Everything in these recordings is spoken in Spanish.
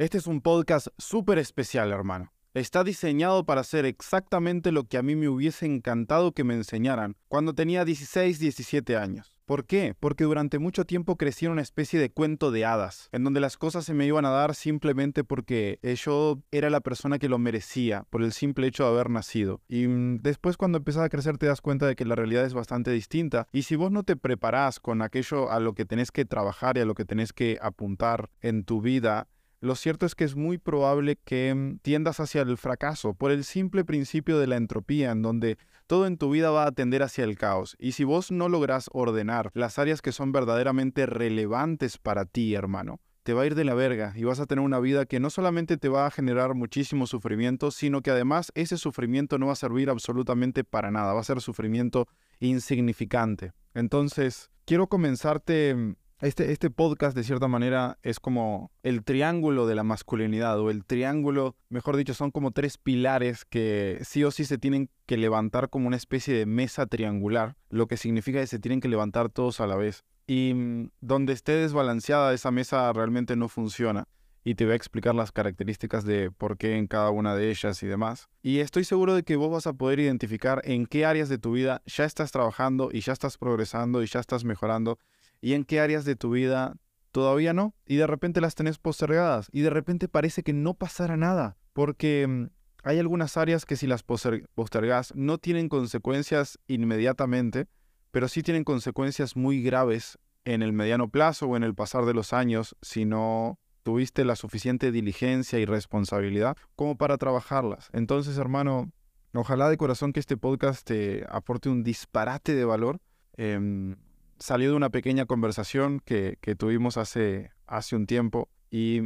Este es un podcast súper especial, hermano. Está diseñado para hacer exactamente lo que a mí me hubiese encantado que me enseñaran cuando tenía 16, 17 años. ¿Por qué? Porque durante mucho tiempo crecí en una especie de cuento de hadas, en donde las cosas se me iban a dar simplemente porque yo era la persona que lo merecía, por el simple hecho de haber nacido. Y mm, después cuando empezás a crecer te das cuenta de que la realidad es bastante distinta. Y si vos no te preparás con aquello a lo que tenés que trabajar y a lo que tenés que apuntar en tu vida, lo cierto es que es muy probable que mm, tiendas hacia el fracaso por el simple principio de la entropía, en donde todo en tu vida va a tender hacia el caos. Y si vos no lográs ordenar las áreas que son verdaderamente relevantes para ti, hermano, te va a ir de la verga y vas a tener una vida que no solamente te va a generar muchísimo sufrimiento, sino que además ese sufrimiento no va a servir absolutamente para nada, va a ser sufrimiento insignificante. Entonces, quiero comenzarte mm, este, este podcast de cierta manera es como el triángulo de la masculinidad o el triángulo, mejor dicho, son como tres pilares que sí o sí se tienen que levantar como una especie de mesa triangular, lo que significa que se tienen que levantar todos a la vez. Y mm, donde esté desbalanceada esa mesa realmente no funciona y te voy a explicar las características de por qué en cada una de ellas y demás. Y estoy seguro de que vos vas a poder identificar en qué áreas de tu vida ya estás trabajando y ya estás progresando y ya estás mejorando y en qué áreas de tu vida todavía no, y de repente las tenés postergadas, y de repente parece que no pasará nada, porque mm, hay algunas áreas que si las postergas no tienen consecuencias inmediatamente, pero sí tienen consecuencias muy graves en el mediano plazo o en el pasar de los años si no tuviste la suficiente diligencia y responsabilidad como para trabajarlas. Entonces, hermano, ojalá de corazón que este podcast te aporte un disparate de valor. Em, salió de una pequeña conversación que, tuvimos hace, hace un tiempo y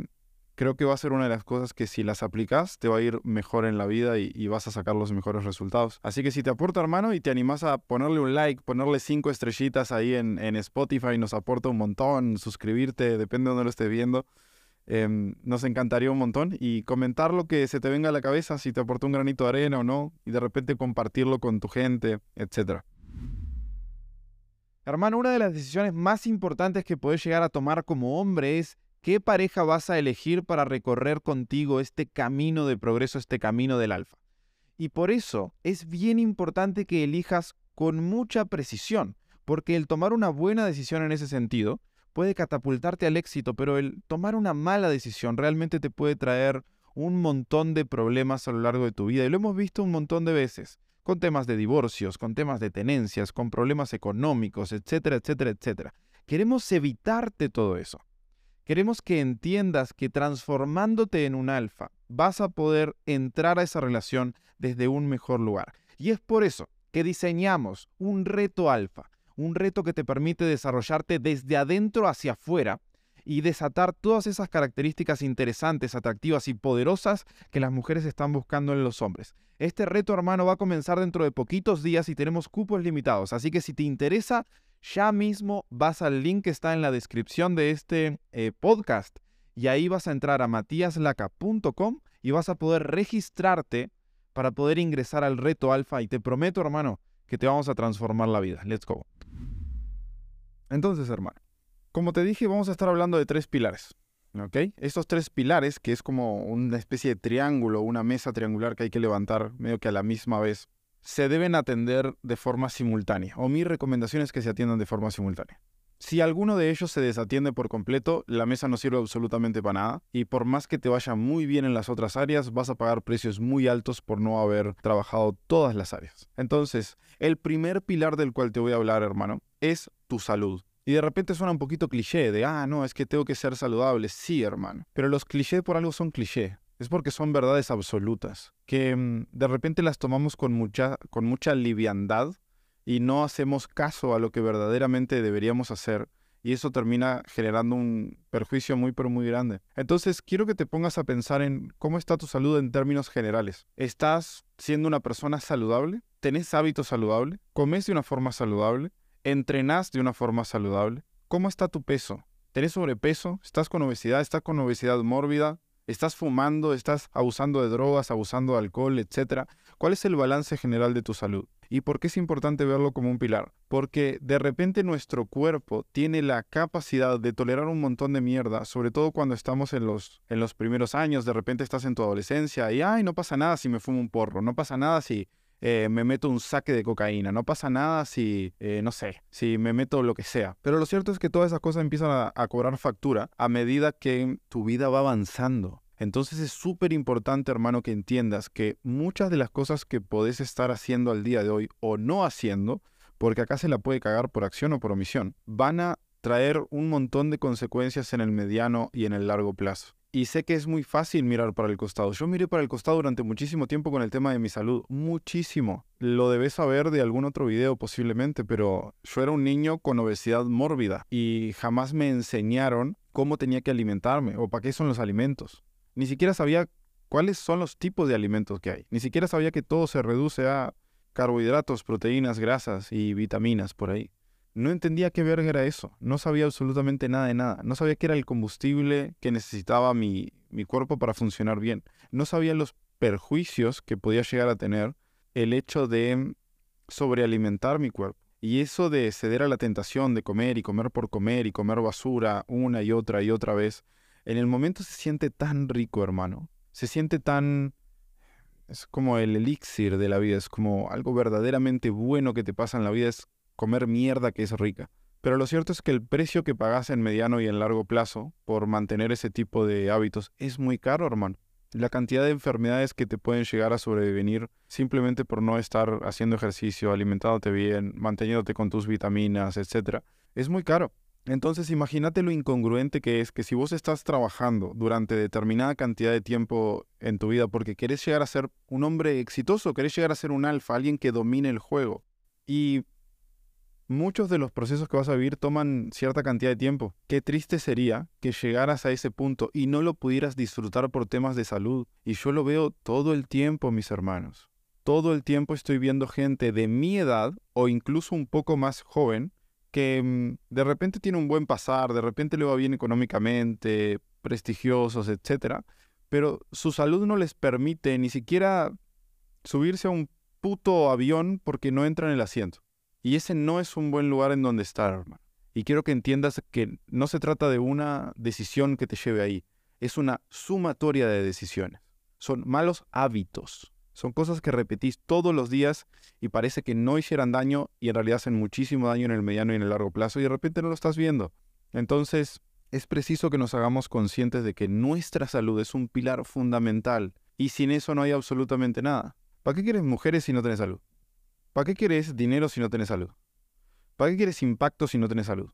creo que va a ser una de las cosas que si las aplicas te va a ir mejor en la vida y, vas a sacar los mejores resultados. Así que si te aporta hermano y te animas a ponerle un like, ponerle cinco estrellitas ahí en, en Spotify, nos aporta un montón, suscribirte, depende de donde lo estés viendo. Em, nos encantaría un montón y comentar lo que se te venga a la cabeza, si te aportó un granito de arena o no, y de repente compartirlo con tu gente, etcétera. Hermano, una de las decisiones más importantes que puedes llegar a tomar como hombre es qué pareja vas a elegir para recorrer contigo este camino de progreso, este camino del alfa. Y por eso es bien importante que elijas con mucha precisión, porque el tomar una buena decisión en ese sentido puede catapultarte al éxito, pero el tomar una mala decisión realmente te puede traer un montón de problemas a lo largo de tu vida. Y lo hemos visto un montón de veces con temas de divorcios, con temas de tenencias, con problemas económicos, etcétera, etcétera, etcétera. Queremos evitarte todo eso. Queremos que entiendas que transformándote en un alfa vas a poder entrar a esa relación desde un mejor lugar. Y es por eso que diseñamos un reto alfa, un reto que te permite desarrollarte desde adentro hacia afuera y desatar todas esas características interesantes, atractivas y poderosas que las mujeres están buscando en los hombres. Este reto, hermano, va a comenzar dentro de poquitos días y tenemos cupos limitados, así que si te interesa, ya mismo vas al link que está en la descripción de este eh, podcast y ahí vas a entrar a matiaslaca.com y vas a poder registrarte para poder ingresar al reto alfa y te prometo, hermano, que te vamos a transformar la vida. Let's go. Entonces, hermano, como te dije, vamos a estar hablando de tres pilares. ¿ok? Estos tres pilares, que es como una especie de triángulo, una mesa triangular que hay que levantar medio que a la misma vez, se deben atender de forma simultánea. O mi recomendación es que se atiendan de forma simultánea. Si alguno de ellos se desatiende por completo, la mesa no sirve absolutamente para nada y por más que te vaya muy bien en las otras áreas, vas a pagar precios muy altos por no haber trabajado todas las áreas. Entonces, el primer pilar del cual te voy a hablar, hermano, es tu salud. Y de repente suena un poquito cliché de, ah, no, es que tengo que ser saludable. Sí, hermano. Pero los clichés por algo son cliché. Es porque son verdades absolutas, que mm, de repente las tomamos con mucha, con mucha liviandad y no hacemos caso a lo que verdaderamente deberíamos hacer y eso termina generando un perjuicio muy pero muy grande. Entonces quiero que te pongas a pensar en cómo está tu salud en términos generales. ¿Estás siendo una persona saludable? ¿Tenés hábitos saludables? ¿Comes de una forma saludable? ¿Entrenás de una forma saludable? ¿Cómo está tu peso? ¿Tenés sobrepeso? ¿Estás con obesidad? ¿Estás con obesidad mórbida? ¿Estás fumando? ¿Estás abusando de drogas, abusando de alcohol, etcétera? ¿Cuál es el balance general de tu salud? ¿Y por qué es importante verlo como un pilar? Porque de repente nuestro cuerpo tiene la capacidad de tolerar un montón de mierda, sobre todo cuando estamos en los, en los primeros años, de repente estás en tu adolescencia y, ay, no pasa nada si me fumo un porro, no pasa nada si eh, me meto un saque de cocaína, no pasa nada si, eh, no sé, si me meto lo que sea. Pero lo cierto es que todas esas cosas empiezan a cobrar factura a medida que tu vida va avanzando. Entonces es súper importante, hermano, que entiendas que muchas de las cosas que podés estar haciendo al día de hoy o no haciendo, porque acá se la puede cagar por acción o por omisión, van a traer un montón de consecuencias en el mediano y en el largo plazo. Y sé que es muy fácil mirar para el costado. Yo miré para el costado durante muchísimo tiempo con el tema de mi salud. Muchísimo. Lo debes saber de algún otro video posiblemente, pero yo era un niño con obesidad mórbida y jamás me enseñaron cómo tenía que alimentarme o para qué son los alimentos. Ni siquiera sabía cuáles son los tipos de alimentos que hay. Ni siquiera sabía que todo se reduce a carbohidratos, proteínas, grasas y vitaminas por ahí. No entendía qué verga era eso. No sabía absolutamente nada de nada. No sabía qué era el combustible que necesitaba mi, mi cuerpo para funcionar bien. No sabía los perjuicios que podía llegar a tener el hecho de sobrealimentar mi cuerpo. Y eso de ceder a la tentación de comer y comer por comer y comer basura una y otra y otra vez, en el momento se siente tan rico, hermano. Se siente tan... Es como el elixir de la vida, es como algo verdaderamente bueno que te pasa en la vida, es comer mierda que es rica. Pero lo cierto es que el precio que pagas en mediano y en largo plazo por mantener ese tipo de hábitos es muy caro, hermano. La cantidad de enfermedades que te pueden llegar a sobrevenir simplemente por no estar haciendo ejercicio, alimentándote bien, manteniéndote con tus vitaminas, etc., es muy caro. Entonces imagínate lo incongruente que es que si vos estás trabajando durante determinada cantidad de tiempo en tu vida porque querés llegar a ser un hombre exitoso, querés llegar a ser un alfa, alguien que domine el juego. Y muchos de los procesos que vas a vivir toman cierta cantidad de tiempo. Qué triste sería que llegaras a ese punto y no lo pudieras disfrutar por temas de salud. Y yo lo veo todo el tiempo, mis hermanos. Todo el tiempo estoy viendo gente de mi edad o incluso un poco más joven que mm, de repente tiene un buen pasar, de repente le va bien económicamente, prestigiosos, etc. Pero su salud no les permite ni siquiera subirse a un puto avión porque no entra en el asiento. Y ese no es un buen lugar en donde estar, hermano. Y quiero que entiendas que no se trata de una decisión que te lleve ahí, es una sumatoria de decisiones. Son malos hábitos. Son cosas que repetís todos los días y parece que no hicieran daño y en realidad hacen muchísimo daño en el mediano y en el largo plazo y de repente no lo estás viendo. Entonces, es preciso que nos hagamos conscientes de que nuestra salud es un pilar fundamental y sin eso no hay absolutamente nada. ¿Para qué quieres mujeres si no tienes salud? ¿Para qué quieres dinero si no tienes salud? ¿Para qué quieres impacto si no tienes salud?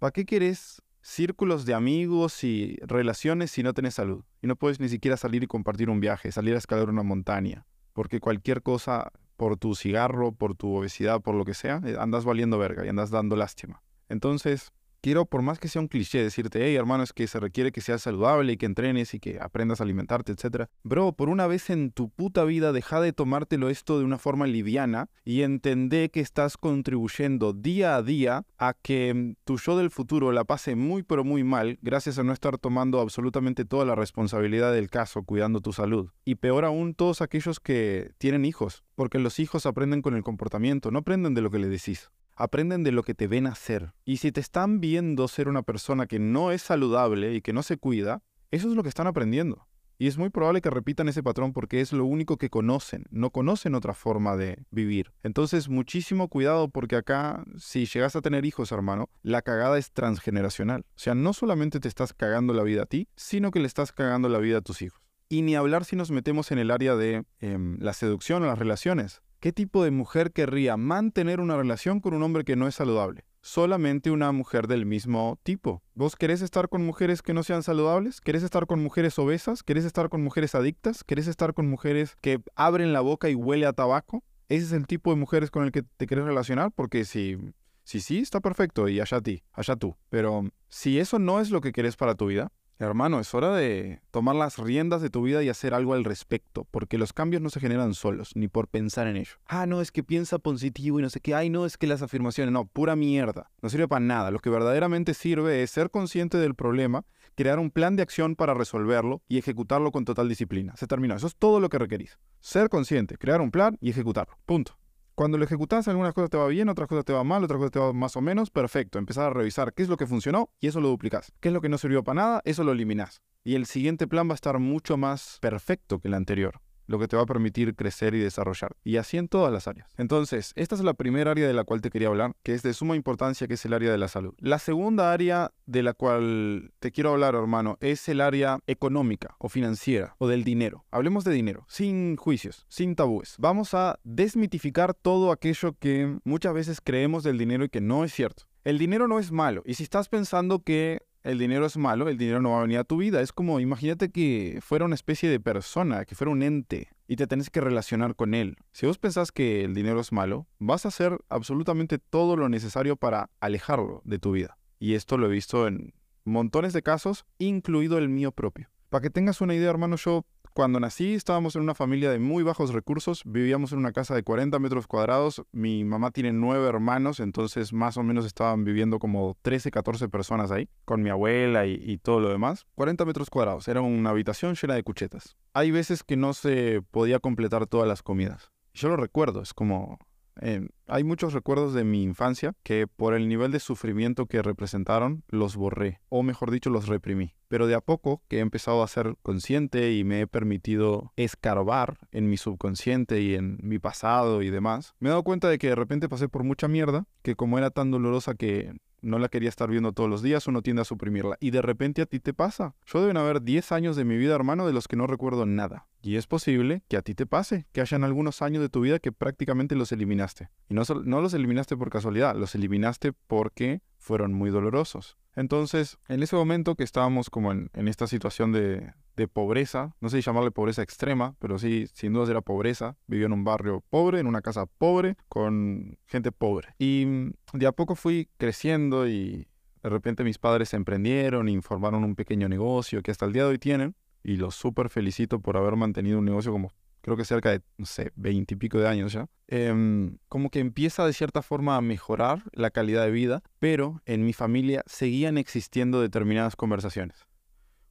¿Para qué quieres círculos de amigos y relaciones si no tenés salud. Y no puedes ni siquiera salir y compartir un viaje, salir a escalar una montaña. Porque cualquier cosa, por tu cigarro, por tu obesidad, por lo que sea, eh, andas valiendo verga y andas dando lástima. Entonces, quiero, por más que sea un cliché, decirte, hey, hermano, es que se requiere que seas saludable y que entrenes y que aprendas a alimentarte, etc. Bro, por una vez en tu puta vida, deja de tomártelo esto de una forma liviana y entendé que estás contribuyendo día a día a que mm, tu yo del futuro la pase muy, pero muy mal, gracias a no estar tomando absolutamente toda la responsabilidad del caso, cuidando tu salud. Y peor aún, todos aquellos que tienen hijos, porque los hijos aprenden con el comportamiento, no aprenden de lo que le decís aprenden de lo que te ven hacer. Y si te están viendo ser una persona que no es saludable y que no se cuida, eso es lo que están aprendiendo. Y es muy probable que repitan ese patrón porque es lo único que conocen, no conocen otra forma de vivir. Entonces, muchísimo cuidado porque acá, si llegas a tener hijos, hermano, la cagada es transgeneracional. O sea, no solamente te estás cagando la vida a ti, sino que le estás cagando la vida a tus hijos. Y ni hablar si nos metemos en el área de em, la seducción o las relaciones. ¿Qué tipo de mujer querría mantener una relación con un hombre que no es saludable? Solamente una mujer del mismo tipo. ¿Vos querés estar con mujeres que no sean saludables? ¿Querés estar con mujeres obesas? ¿Querés estar con mujeres adictas? ¿Querés estar con mujeres que abren la boca y huele a tabaco? ¿Ese es el tipo de mujeres con el que te querés relacionar? Porque si sí, sí, está perfecto y allá ti, allá tú. Pero si eso no es lo que querés para tu vida, Hermano, es hora de tomar las riendas de tu vida y hacer algo al respecto, porque los cambios no se generan solos, ni por pensar en ello. Ah, no, es que piensa positivo y no sé qué. Ay, no, es que las afirmaciones, no, pura mierda. No sirve para nada. Lo que verdaderamente sirve es ser consciente del problema, crear un plan de acción para resolverlo y ejecutarlo con total disciplina. Se terminó. Eso es todo lo que requerís. Ser consciente, crear un plan y ejecutarlo. Punto. Cuando lo ejecutas, algunas cosas te va bien, otras cosas te va mal, otras cosas te va más o menos, perfecto. Empezar a revisar qué es lo que funcionó y eso lo duplicas. ¿Qué es lo que no sirvió para nada? Eso lo eliminas. Y el siguiente plan va a estar mucho más perfecto que el anterior lo que te va a permitir crecer y desarrollar. Y así en todas las áreas. Entonces, esta es la primera área de la cual te quería hablar, que es de suma importancia, que es el área de la salud. La segunda área de la cual te quiero hablar, hermano, es el área económica o financiera o del dinero. Hablemos de dinero, sin juicios, sin tabúes. Vamos a desmitificar todo aquello que muchas veces creemos del dinero y que no es cierto. El dinero no es malo. Y si estás pensando que el dinero es malo, el dinero no va a venir a tu vida. Es como, imagínate que fuera una especie de persona, que fuera un ente y te tenés que relacionar con él. Si vos pensás que el dinero es malo, vas a hacer absolutamente todo lo necesario para alejarlo de tu vida. Y esto lo he visto en montones de casos, incluido el mío propio. Para que tengas una idea, hermano, yo cuando nací estábamos en una familia de muy bajos recursos, vivíamos en una casa de 40 metros cuadrados, mi mamá tiene nueve hermanos, entonces más o menos estaban viviendo como 13, 14 personas ahí, con mi abuela y, todo lo demás. 40 metros cuadrados, era una habitación llena de cuchetas. Hay veces que no se podía completar todas las comidas. Yo lo recuerdo, es como eh, hay muchos recuerdos de mi infancia que por el nivel de sufrimiento que representaron los borré, o mejor dicho, los reprimí. Pero de a poco que he empezado a ser consciente y me he permitido escarbar en mi subconsciente y en mi pasado y demás, me he dado cuenta de que de repente pasé por mucha mierda, que como era tan dolorosa que no la quería estar viendo todos los días, uno tiende a suprimirla. Y de repente a ti te pasa. Yo deben haber 10 años de mi vida, hermano, de los que no recuerdo nada. Y es posible que a ti te pase, que hayan algunos años de tu vida que prácticamente los eliminaste. Y no, no los eliminaste por casualidad, los eliminaste porque fueron muy dolorosos. Entonces, en ese momento que estábamos como en, esta situación de, de, pobreza, no sé si llamarle pobreza extrema, pero sí, sin duda era pobreza, vivía en un barrio pobre, en una casa pobre, con gente pobre. Y de a poco fui creciendo y de repente mis padres se emprendieron y formaron un pequeño negocio que hasta el día de hoy tienen. Y los súper felicito por haber mantenido un negocio como creo que cerca de, no sé, veintipico de años ya, em, como que empieza de cierta forma a mejorar la calidad de vida, pero en mi familia seguían existiendo determinadas conversaciones.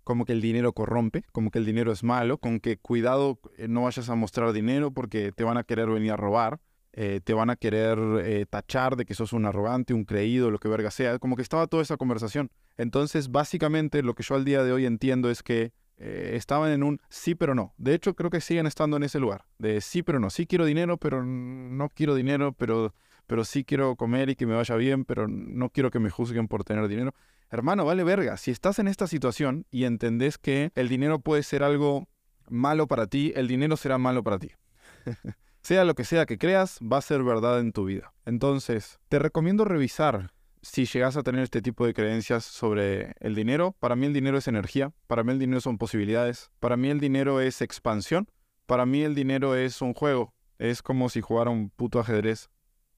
Como que el dinero corrompe, como que el dinero es malo, con que cuidado eh, no vayas a mostrar dinero porque te van a querer venir a robar, eh, te van a querer eh, tachar de que sos un arrogante, un creído, lo que verga sea. Como que estaba toda esa conversación. Entonces, básicamente, lo que yo al día de hoy entiendo es que eh, estaban en un sí pero no. De hecho, creo que siguen estando en ese lugar, de sí pero no. Sí quiero dinero, pero no quiero dinero, pero, pero sí quiero comer y que me vaya bien, pero no quiero que me juzguen por tener dinero. Hermano, vale verga. Si estás en esta situación y entendés que el dinero puede ser algo malo para ti, el dinero será malo para ti. sea lo que sea que creas, va a ser verdad en tu vida. Entonces, te recomiendo revisar si llegas a tener este tipo de creencias sobre el dinero, para mí el dinero es energía, para mí el dinero son posibilidades, para mí el dinero es expansión, para mí el dinero es un juego, es como si jugara un puto ajedrez.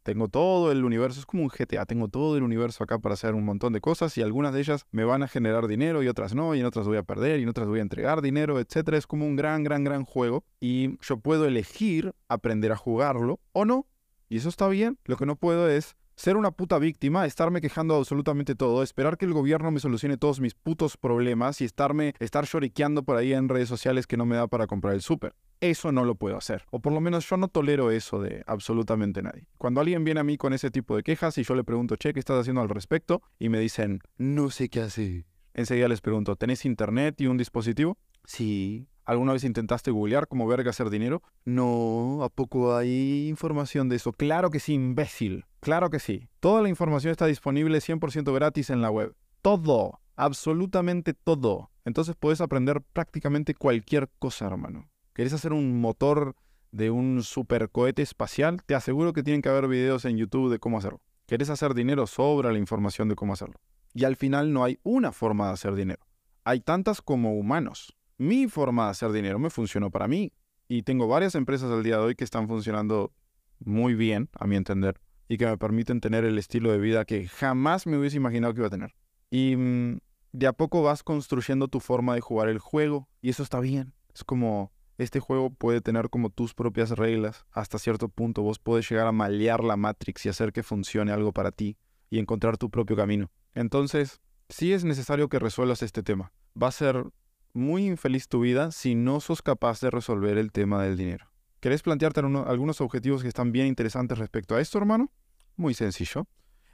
Tengo todo el universo, es como un GTA, tengo todo el universo acá para hacer un montón de cosas y algunas de ellas me van a generar dinero y otras no, y en otras voy a perder y en otras voy a entregar dinero, etc. Es como un gran, gran, gran juego y yo puedo elegir aprender a jugarlo o no. Y eso está bien. Lo que no puedo es ser una puta víctima, estarme quejando absolutamente todo, esperar que el gobierno me solucione todos mis putos problemas y estarme, estar lloriqueando por ahí en redes sociales que no me da para comprar el súper. Eso no lo puedo hacer. O por lo menos yo no tolero eso de absolutamente nadie. Cuando alguien viene a mí con ese tipo de quejas y yo le pregunto, che, ¿qué estás haciendo al respecto? Y me dicen, no sé qué hacer. Enseguida les pregunto, ¿tenés internet y un dispositivo? Sí. ¿Alguna vez intentaste googlear cómo verga hacer dinero? No, ¿a poco hay información de eso? Claro que sí, imbécil. Claro que sí. Toda la información está disponible 100% gratis en la web. Todo. Absolutamente todo. Entonces puedes aprender prácticamente cualquier cosa, hermano. ¿Querés hacer un motor de un supercohete espacial? Te aseguro que tienen que haber videos en YouTube de cómo hacerlo. ¿Querés hacer dinero? Sobra la información de cómo hacerlo. Y al final no hay una forma de hacer dinero. Hay tantas como humanos mi forma de hacer dinero me funcionó para mí. Y tengo varias empresas al día de hoy que están funcionando muy bien, a mi entender, y que me permiten tener el estilo de vida que jamás me hubiese imaginado que iba a tener. Y mm, de a poco vas construyendo tu forma de jugar el juego y eso está bien. Es como este juego puede tener como tus propias reglas. Hasta cierto punto vos podés llegar a malear la Matrix y hacer que funcione algo para ti y encontrar tu propio camino. Entonces, sí es necesario que resuelvas este tema. Va a ser muy infeliz tu vida si no sos capaz de resolver el tema del dinero. ¿Querés plantearte algunos objetivos que están bien interesantes respecto a esto, hermano? Muy sencillo.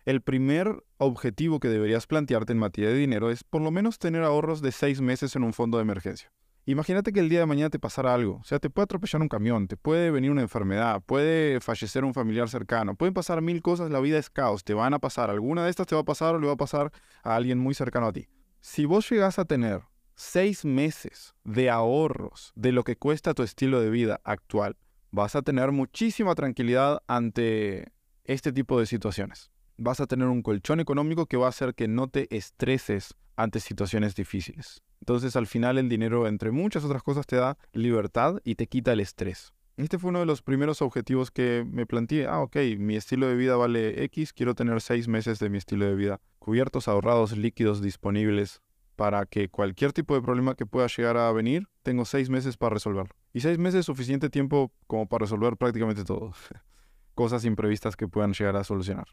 El primer objetivo que deberías plantearte en materia de dinero es por lo menos tener ahorros de seis meses en un fondo de emergencia. Imagínate que el día de mañana te pasara algo. O sea, te puede atropellar un camión, te puede venir una enfermedad, puede fallecer un familiar cercano, pueden pasar mil cosas, la vida es caos, te van a pasar. Alguna de estas te va a pasar o le va a pasar a alguien muy cercano a ti. Si vos llegas a tener seis meses de ahorros de lo que cuesta tu estilo de vida actual, vas a tener muchísima tranquilidad ante este tipo de situaciones vas a tener un colchón económico que va a hacer que no te estreses ante situaciones difíciles. Entonces al final el dinero, entre muchas otras cosas, te da libertad y te quita el estrés. Este fue uno de los primeros objetivos que me planteé. Ah, ok, mi estilo de vida vale X, quiero tener seis meses de mi estilo de vida cubiertos, ahorrados, líquidos, disponibles para que cualquier tipo de problema que pueda llegar a venir, tengo seis meses para resolverlo. Y seis meses es suficiente tiempo como para resolver prácticamente todo. Cosas imprevistas que puedan llegar a solucionar.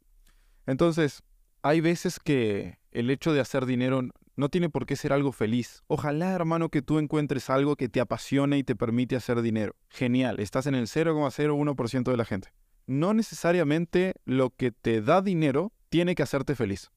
Entonces, hay veces que el hecho de hacer dinero no tiene por qué ser algo feliz. Ojalá, hermano, que tú encuentres algo que te apasione y te permite hacer dinero. Genial, estás en el 0,01% de la gente. No necesariamente lo que te da dinero tiene que hacerte feliz.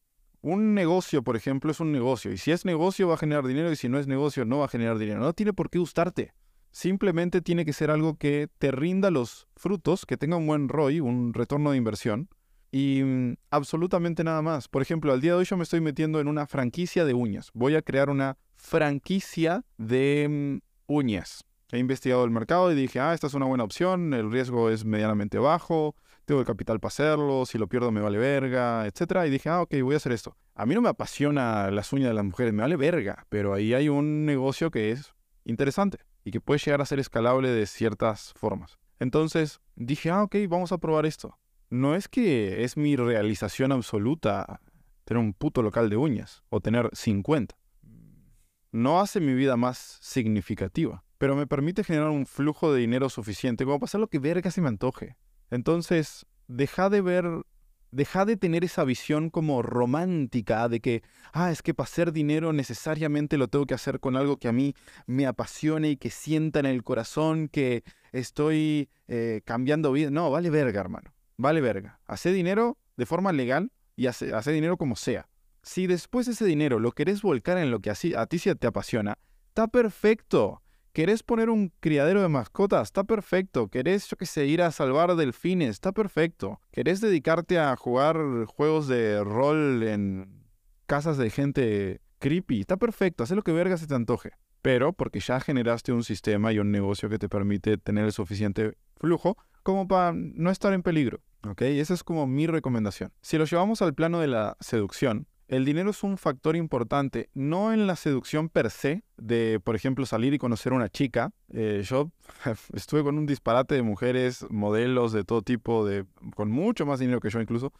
Un negocio, por ejemplo, es un negocio. Y si es negocio va a generar dinero y si no es negocio no va a generar dinero. No tiene por qué gustarte. Simplemente tiene que ser algo que te rinda los frutos, que tenga un buen ROI, un retorno de inversión, y mm, absolutamente nada más. Por ejemplo, al día de hoy yo me estoy metiendo en una franquicia de uñas. Voy a crear una franquicia de mm, uñas. He investigado el mercado y dije, ah, esta es una buena opción, el riesgo es medianamente bajo, tengo el capital para hacerlo, si lo pierdo me vale verga, etc. Y dije, ah, ok, voy a hacer esto. A mí no me apasiona las uñas de las mujeres, me vale verga, pero ahí hay un negocio que es interesante y que puede llegar a ser escalable de ciertas formas. Entonces dije, ah, ok, vamos a probar esto no es que es mi realización absoluta tener un puto local de uñas o tener 50. No hace mi vida más significativa, pero me permite generar un flujo de dinero suficiente como para hacer lo que verga se me antoje. Entonces, deja de ver, deja de tener esa visión como romántica de que, ah, es que para hacer dinero necesariamente lo tengo que hacer con algo que a mí me apasione y que sienta en el corazón que estoy eh, cambiando vida. No, vale verga, hermano vale verga. Hace dinero de forma legal y hace, dinero como sea. Si después ese dinero lo querés volcar en lo que a ti te apasiona, está perfecto. ¿Querés poner un criadero de mascotas? Está perfecto. ¿Querés, yo qué sé, ir a salvar delfines? Está perfecto. ¿Querés dedicarte a jugar juegos de rol en casas de gente creepy? Está perfecto. Haz lo que verga se te antoje. Pero porque ya generaste un sistema y un negocio que te permite tener el suficiente flujo como para no estar en peligro. ¿Ok? Esa es como mi recomendación. Si lo llevamos al plano de la seducción, el dinero es un factor importante, no en la seducción per se, de, por ejemplo, salir y conocer a una chica. Eh, yo estuve con un disparate de mujeres, modelos de todo tipo, de, con mucho más dinero que yo incluso,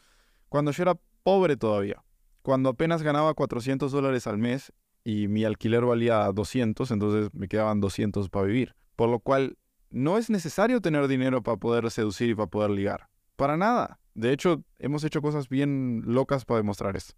cuando yo era pobre todavía. Cuando apenas ganaba 400 dólares al mes y mi alquiler valía 200, entonces me quedaban 200 para vivir. Por lo cual no es necesario tener dinero para poder seducir y para poder ligar. Para nada. De hecho, hemos hecho cosas bien locas para demostrar esto.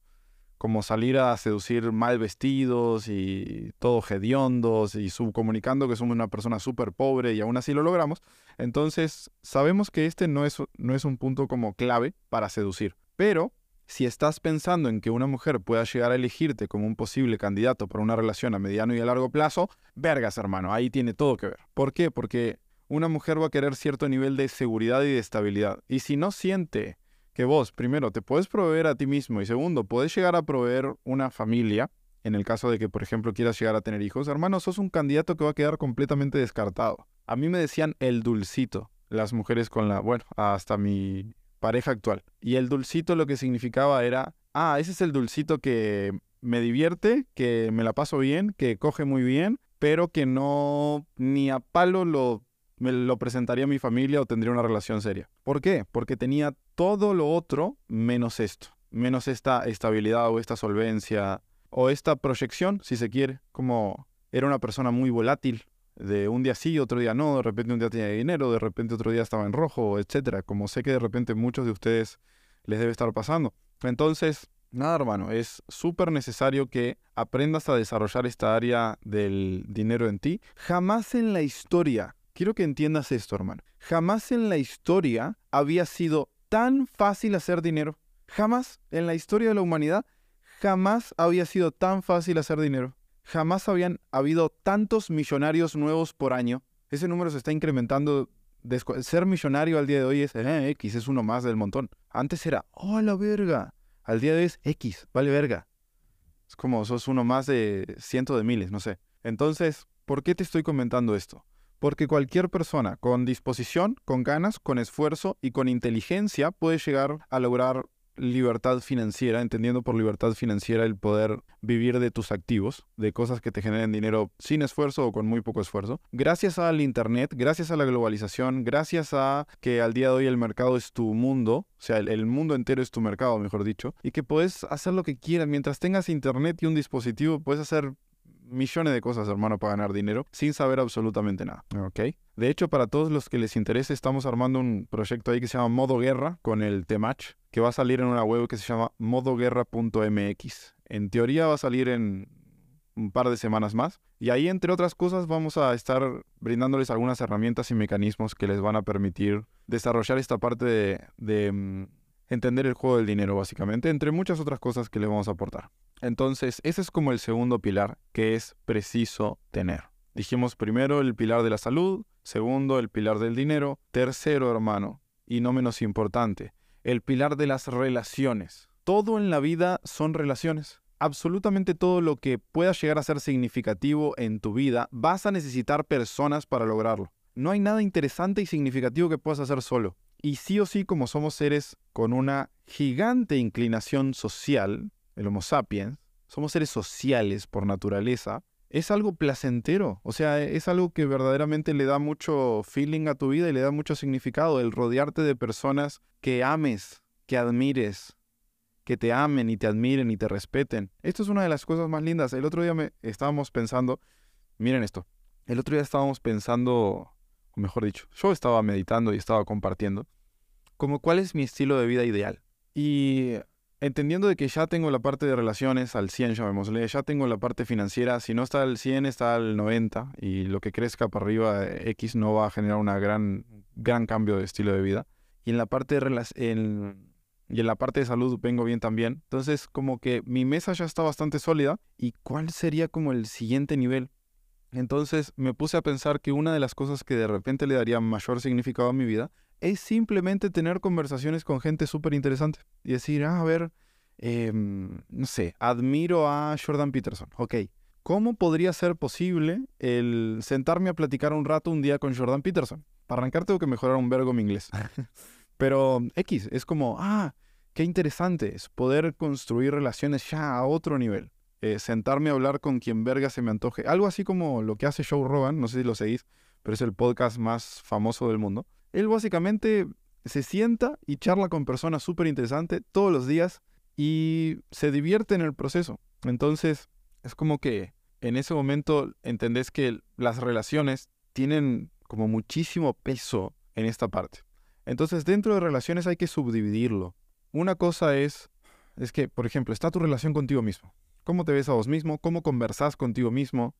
Como salir a seducir mal vestidos y todo hediondos y subcomunicando que somos una persona súper pobre y aún así lo logramos. Entonces, sabemos que este no es, no es un punto como clave para seducir. Pero si estás pensando en que una mujer pueda llegar a elegirte como un posible candidato para una relación a mediano y a largo plazo, vergas, hermano, ahí tiene todo que ver. ¿Por qué? Porque una mujer va a querer cierto nivel de seguridad y de estabilidad. Y si no siente que vos, primero, te puedes proveer a ti mismo y segundo, puedes llegar a proveer una familia, en el caso de que, por ejemplo, quieras llegar a tener hijos, hermano, sos un candidato que va a quedar completamente descartado. A mí me decían el dulcito, las mujeres con la, bueno, hasta mi pareja actual. Y el dulcito lo que significaba era, ah, ese es el dulcito que me divierte, que me la paso bien, que coge muy bien, pero que no ni a palo lo, me lo presentaría a mi familia o tendría una relación seria. ¿Por qué? Porque tenía todo lo otro menos esto, menos esta estabilidad o esta solvencia, o esta proyección, si se quiere, como era una persona muy volátil, de un día sí, otro día no, de repente un día tenía dinero, de repente otro día estaba en rojo, etcétera, como sé que de repente muchos de ustedes les debe estar pasando. Entonces, nada, hermano, es súper necesario que aprendas a desarrollar esta área del dinero en ti. Jamás en la historia, quiero que entiendas esto, hermano, jamás en la historia había sido tan fácil hacer dinero. Jamás en la historia de la humanidad, jamás había sido tan fácil hacer dinero. Jamás habían habido tantos millonarios nuevos por año. Ese número se está incrementando. Ser millonario al día de hoy es eh, X, es uno más del montón. Antes era, oh, la verga. Al día de hoy es X, vale verga. Es como sos uno más de cientos de miles, no sé. Entonces, ¿por qué te estoy comentando esto? Porque cualquier persona con disposición, con ganas, con esfuerzo y con inteligencia puede llegar a lograr libertad financiera, entendiendo por libertad financiera el poder vivir de tus activos, de cosas que te generen dinero sin esfuerzo o con muy poco esfuerzo. Gracias al Internet, gracias a la globalización, gracias a que al día de hoy el mercado es tu mundo, o sea, el, mundo entero es tu mercado, mejor dicho, y que puedes hacer lo que quieras. Mientras tengas Internet y un dispositivo, puedes hacer millones de cosas, hermano, para ganar dinero sin saber absolutamente nada. De hecho, para todos los que les interese, estamos armando un proyecto ahí que se llama Modo Guerra con el T-Match, que va a salir en una web que se llama modoguerra.mx. En teoría va a salir en un par de semanas más. Y ahí, entre otras cosas, vamos a estar brindándoles algunas herramientas y mecanismos que les van a permitir desarrollar esta parte de, de mm, entender el juego del dinero, básicamente, entre muchas otras cosas que les vamos a aportar. Entonces, ese es como el segundo pilar que es preciso tener. Dijimos primero el pilar de la salud, segundo el pilar del dinero, tercero, hermano, y no menos importante, el pilar de las relaciones. Todo en la vida son relaciones. Absolutamente todo lo que pueda llegar a ser significativo en tu vida, vas a necesitar personas para lograrlo. No hay nada interesante y significativo que puedas hacer solo. Y sí o sí, como somos seres con una gigante inclinación social, el Homo sapiens, somos seres sociales por naturaleza, es algo placentero, o sea, es algo que verdaderamente le da mucho feeling a tu vida y le da mucho significado, el rodearte de personas que ames, que admires, que te amen y te admiren y te respeten. Esto es una de las cosas más lindas. El otro día me estábamos pensando, miren esto, el otro día estábamos pensando, o mejor dicho, yo estaba meditando y estaba compartiendo, como cuál es mi estilo de vida ideal. Y entendiendo de que ya tengo la parte de relaciones al 100, llamémosle, ya tengo la parte financiera, si no está al 100, está al 90, y lo que crezca para arriba eh, X no va a generar un gran, gran cambio de estilo de vida. Y en la parte de y en la parte de salud vengo bien también. Entonces, como que mi mesa ya está bastante sólida. ¿Y cuál sería como el siguiente nivel? Entonces me puse a pensar que una de las cosas que de repente le daría mayor significado a mi vida es simplemente tener conversaciones con gente súper interesante y decir, ah, a ver, em, no sé, admiro a Jordan Peterson. Ok, ¿cómo podría ser posible el sentarme a platicar un rato un día con Jordan Peterson? Para arrancar tengo que mejorar un vergo mi inglés. Pero X, es como, ah, qué interesante es poder construir relaciones ya a otro nivel. Eh, sentarme a hablar con quien verga se me antoje. Algo así como lo que hace Joe Rogan, no sé si lo seguís, pero es el podcast más famoso del mundo. Él básicamente se sienta y charla con personas súper interesantes todos los días y se divierte en el proceso. Entonces, es como que en ese momento entendés que las relaciones tienen como muchísimo peso en esta parte. Entonces, dentro de relaciones hay que subdividirlo. Una cosa es, es que, por ejemplo, está tu relación contigo mismo. ¿Cómo te ves a vos mismo? ¿Cómo conversás contigo mismo?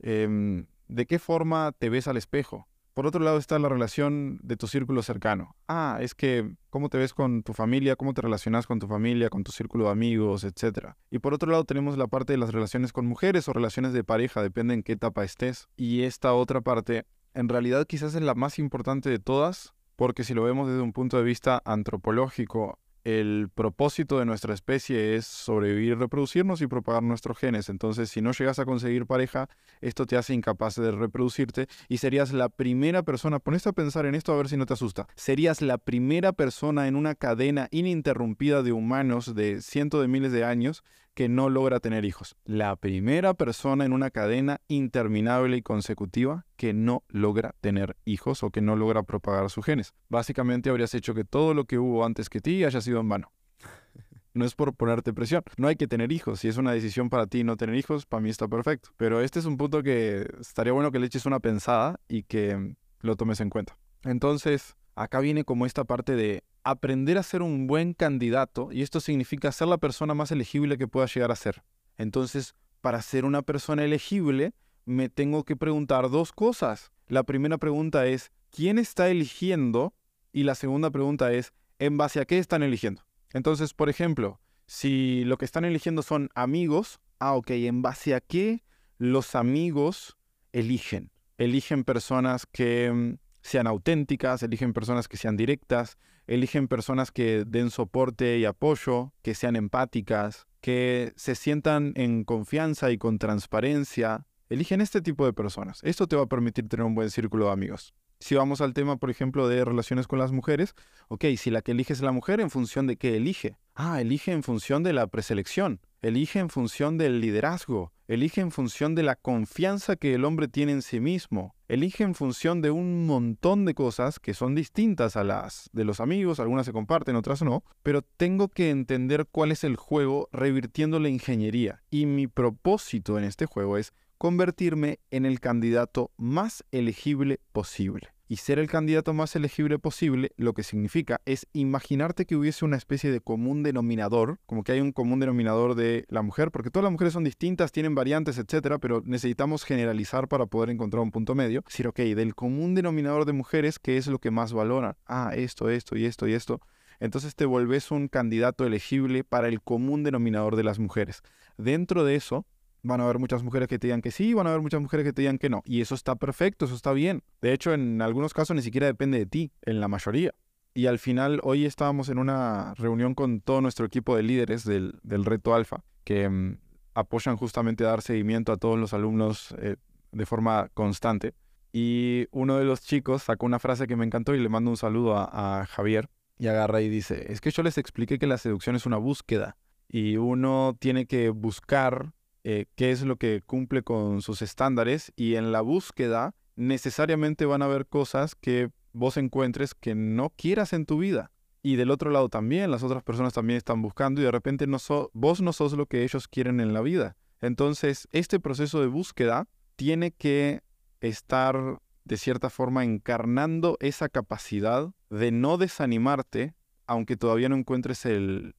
Em, ¿De qué forma te ves al espejo? Por otro lado está la relación de tu círculo cercano. Ah, es que cómo te ves con tu familia, cómo te relacionas con tu familia, con tu círculo de amigos, etc. Y por otro lado tenemos la parte de las relaciones con mujeres o relaciones de pareja, depende en qué etapa estés. Y esta otra parte, en realidad quizás es la más importante de todas, porque si lo vemos desde un punto de vista antropológico, el propósito de nuestra especie es sobrevivir, reproducirnos y propagar nuestros genes. Entonces, si no llegas a conseguir pareja, esto te hace incapaz de reproducirte y serías la primera persona, pones a pensar en esto a ver si no te asusta, serías la primera persona en una cadena ininterrumpida de humanos de cientos de miles de años que no logra tener hijos. La primera persona en una cadena interminable y consecutiva que no logra tener hijos o que no logra propagar sus genes. Básicamente habrías hecho que todo lo que hubo antes que ti haya sido en vano. no es por ponerte presión. No hay que tener hijos. Si es una decisión para ti no tener hijos, para mí está perfecto. Pero este es un punto que estaría bueno que le eches una pensada y que lo tomes en cuenta. Entonces, acá viene como esta parte de aprender a ser un buen candidato y esto significa ser la persona más elegible que pueda llegar a ser. Entonces, para ser una persona elegible, me tengo que preguntar dos cosas. La primera pregunta es, ¿quién está eligiendo? Y la segunda pregunta es, ¿en base a qué están eligiendo? Entonces, por ejemplo, si lo que están eligiendo son amigos, ah, ok, ¿en base a qué los amigos eligen? Eligen personas que mm, sean auténticas, eligen personas que sean directas, eligen personas que den soporte y apoyo, que sean empáticas, que se sientan en confianza y con transparencia. Eligen este tipo de personas. Esto te va a permitir tener un buen círculo de amigos. Si vamos al tema, por ejemplo, de relaciones con las mujeres, ok, si la que elige es la mujer, ¿en función de qué elige? Ah, elige en función de la preselección, elige en función del liderazgo, elige en función de la confianza que el hombre tiene en sí mismo, elige en función de un montón de cosas que son distintas a las de los amigos, algunas se comparten, otras no, pero tengo que entender cuál es el juego revirtiendo la ingeniería. Y mi propósito en este juego es convertirme en el candidato más elegible posible. Y ser el candidato más elegible posible, lo que significa es imaginarte que hubiese una especie de común denominador, como que hay un común denominador de la mujer, porque todas las mujeres son distintas, tienen variantes, etcétera, pero necesitamos generalizar para poder encontrar un punto medio. Decir, ok, del común denominador de mujeres, ¿qué es lo que más valoran? Ah, esto, esto y esto y esto. Entonces te vuelves un candidato elegible para el común denominador de las mujeres. Dentro de eso, Van a haber muchas mujeres que te digan que sí, van a haber muchas mujeres que te digan que no. Y eso está perfecto, eso está bien. De hecho, en algunos casos ni siquiera depende de ti, en la mayoría. Y al final, hoy estábamos en una reunión con todo nuestro equipo de líderes del, reto alfa, que mm, apoyan justamente a dar seguimiento a todos los alumnos eh, de forma constante. Y uno de los chicos sacó una frase que me encantó y le mando un saludo a, a Javier. Y agarra y dice, es que yo les expliqué que la seducción es una búsqueda. Y uno tiene que buscar eh, qué es lo que cumple con sus estándares y en la búsqueda necesariamente van a haber cosas que vos encuentres que no quieras en tu vida. Y del otro lado también, las otras personas también están buscando y de repente vos no sos lo que ellos quieren en la vida. Entonces, este proceso de búsqueda tiene que estar de cierta forma encarnando esa capacidad de no desanimarte, aunque todavía no encuentres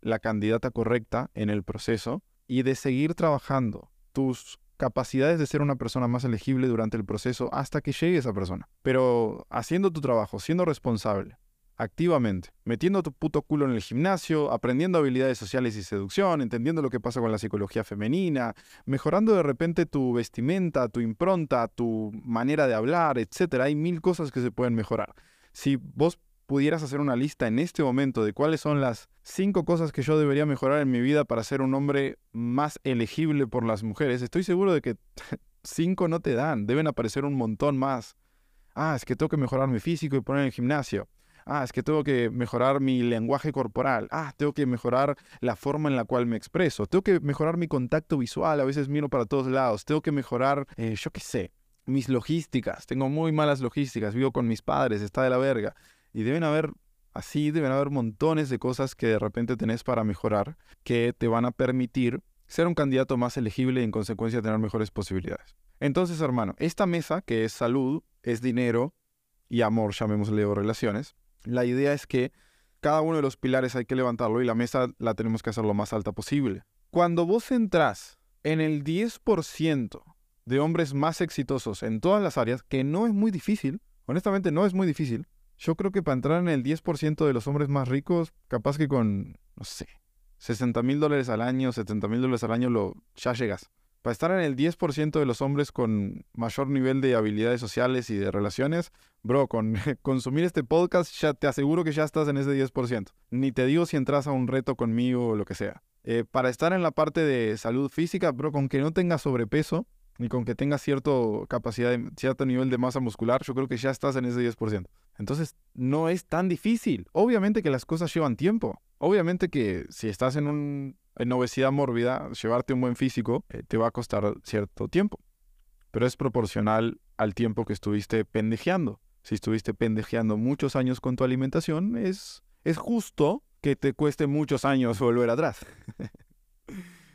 la candidata correcta en el proceso, y de seguir trabajando tus capacidades de ser una persona más elegible durante el proceso hasta que llegue esa persona. Pero haciendo tu trabajo, siendo responsable, activamente, metiendo tu puto culo en el gimnasio, aprendiendo habilidades sociales y seducción, entendiendo lo que pasa con la psicología femenina, mejorando de repente tu vestimenta, tu impronta, tu manera de hablar, etc. Hay mil cosas que se pueden mejorar. Si vos pudieras hacer una lista en este momento de cuáles son las cinco cosas que yo debería mejorar en mi vida para ser un hombre más elegible por las mujeres, estoy seguro de que cinco no te dan, deben aparecer un montón más. Ah, es que tengo que mejorar mi físico y poner en el gimnasio. Ah, es que tengo que mejorar mi lenguaje corporal. Ah, tengo que mejorar la forma en la cual me expreso. Tengo que mejorar mi contacto visual. A veces miro para todos lados. Tengo que mejorar, eh, yo qué sé, mis logísticas. Tengo muy malas logísticas. Vivo con mis padres. Está de la verga. Y deben haber, así, deben haber montones de cosas que de repente tenés para mejorar que te van a permitir ser un candidato más elegible y en consecuencia tener mejores posibilidades. Entonces, hermano, esta mesa que es salud, es dinero y amor, llamémosle o relaciones, la idea es que cada uno de los pilares hay que levantarlo y la mesa la tenemos que hacer lo más alta posible. Cuando vos entrás en el 10% de hombres más exitosos en todas las áreas, que no es muy difícil, honestamente no es muy difícil, yo creo que para entrar en el 10% de los hombres más ricos, capaz que con, no sé, 60 mil dólares al año, 70 mil dólares al año, lo, ya llegas. Para estar en el 10% de los hombres con mayor nivel de habilidades sociales y de relaciones, bro, con consumir este podcast ya te aseguro que ya estás en ese 10%. Ni te digo si entras a un reto conmigo o lo que sea. Eh, para estar en la parte de salud física, bro, con que no tengas sobrepeso, ni con que tengas cierto capacidad, cierto nivel de masa muscular, yo creo que ya estás en ese 10%. Entonces, no es tan difícil. Obviamente que las cosas llevan tiempo. Obviamente que si estás en, un, en obesidad mórbida, llevarte un buen físico eh, te va a costar cierto tiempo. Pero es proporcional al tiempo que estuviste pendejeando. Si estuviste pendejeando muchos años con tu alimentación, es, es justo que te cueste muchos años volver atrás.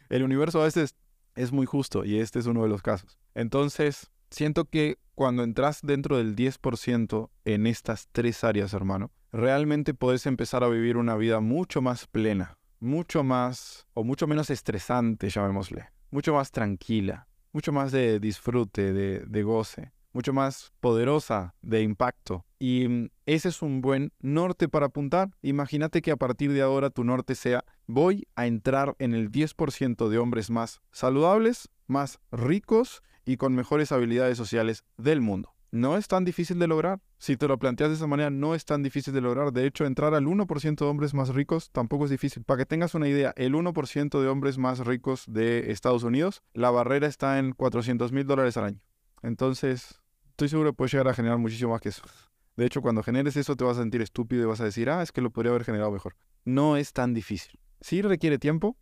el universo a veces es muy justo y este es uno de los casos. Entonces, siento que cuando entras dentro del 10% en estas tres áreas, hermano, realmente puedes empezar a vivir una vida mucho más plena, mucho más o mucho menos estresante, llamémosle, mucho más tranquila, mucho más de disfrute, de, de goce, mucho más poderosa de impacto. Y mm, ese es un buen norte para apuntar. Imagínate que a partir de ahora tu norte sea voy a entrar en el 10% de hombres más saludables, más ricos y con mejores habilidades sociales del mundo. No es tan difícil de lograr. Si te lo planteas de esa manera, no es tan difícil de lograr. De hecho, entrar al 1% de hombres más ricos tampoco es difícil. Para que tengas una idea, el 1% de hombres más ricos de Estados Unidos, la barrera está en 400 mil dólares al año. Entonces, estoy seguro que puedes llegar a generar muchísimo más que eso. De hecho, cuando generes eso te vas a sentir estúpido y vas a decir, ah, es que lo podría haber generado mejor. No es tan difícil. Sí requiere tiempo,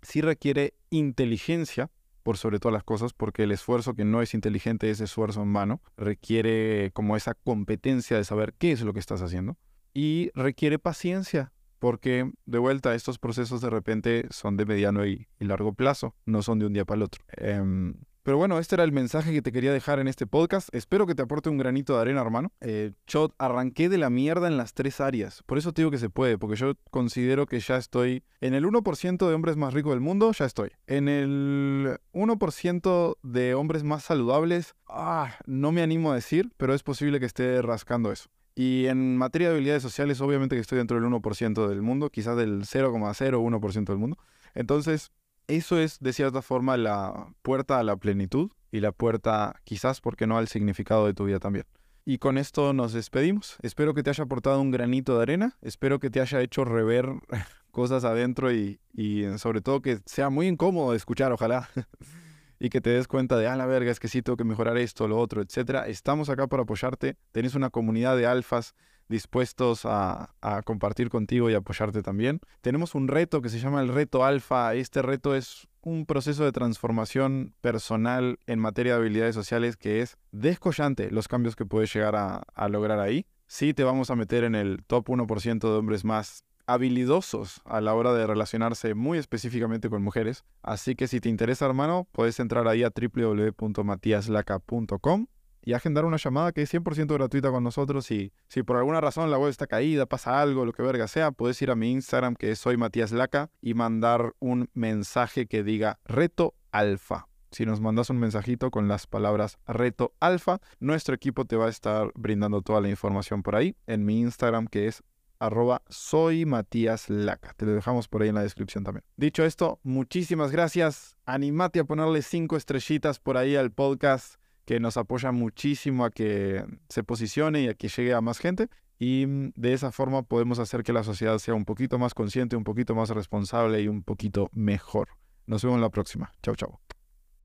sí requiere inteligencia, por sobre todas las cosas, porque el esfuerzo que no es inteligente es esfuerzo en vano, requiere como esa competencia de saber qué es lo que estás haciendo y requiere paciencia, porque de vuelta estos procesos de repente son de mediano y, largo plazo, no son de un día para el otro. Em, pero bueno, este era el mensaje que te quería dejar en este podcast. Espero que te aporte un granito de arena, hermano. Eh, yo arranqué de la mierda en las tres áreas. Por eso te digo que se puede, porque yo considero que ya estoy en el 1% de hombres más ricos del mundo, ya estoy. En el 1% de hombres más saludables, ah, no me animo a decir, pero es posible que esté rascando eso. Y en materia de habilidades sociales, obviamente que estoy dentro del 1% del mundo, quizás del 0,01% del mundo. Entonces, eso es de cierta forma la puerta a la plenitud y la puerta quizás, porque no, al significado de tu vida también. Y con esto nos despedimos. Espero que te haya aportado un granito de arena. Espero que te haya hecho rever cosas adentro y, y sobre todo que sea muy incómodo de escuchar, ojalá. y que te des cuenta de, ah, la verga, es que sí tengo que mejorar esto, lo otro, etc. Estamos acá para apoyarte. Tenés una comunidad de alfas dispuestos a, compartir contigo y apoyarte también. Tenemos un reto que se llama el reto alfa. Este reto es un proceso de transformación personal en materia de habilidades sociales que es descollante los cambios que puedes llegar a, lograr ahí. Sí te vamos a meter en el top 1% de hombres más habilidosos a la hora de relacionarse muy específicamente con mujeres. Así que si te interesa, hermano, puedes entrar ahí a www.matiaslaca.com y agendar una llamada que es 100% gratuita con nosotros. Y si por alguna razón la web está caída, pasa algo, lo que verga sea, puedes ir a mi Instagram que es soy Matías Laca y mandar un mensaje que diga reto alfa. Si nos mandas un mensajito con las palabras reto alfa, nuestro equipo te va a estar brindando toda la información por ahí en mi Instagram que es arroba soy Matías Laca. Te lo dejamos por ahí en la descripción también. Dicho esto, muchísimas gracias. Animate a ponerle cinco estrellitas por ahí al podcast que nos apoya muchísimo a que se posicione y a que llegue a más gente. Y mm, de esa forma podemos hacer que la sociedad sea un poquito más consciente, un poquito más responsable y un poquito mejor. Nos vemos en la próxima. Chau, chau.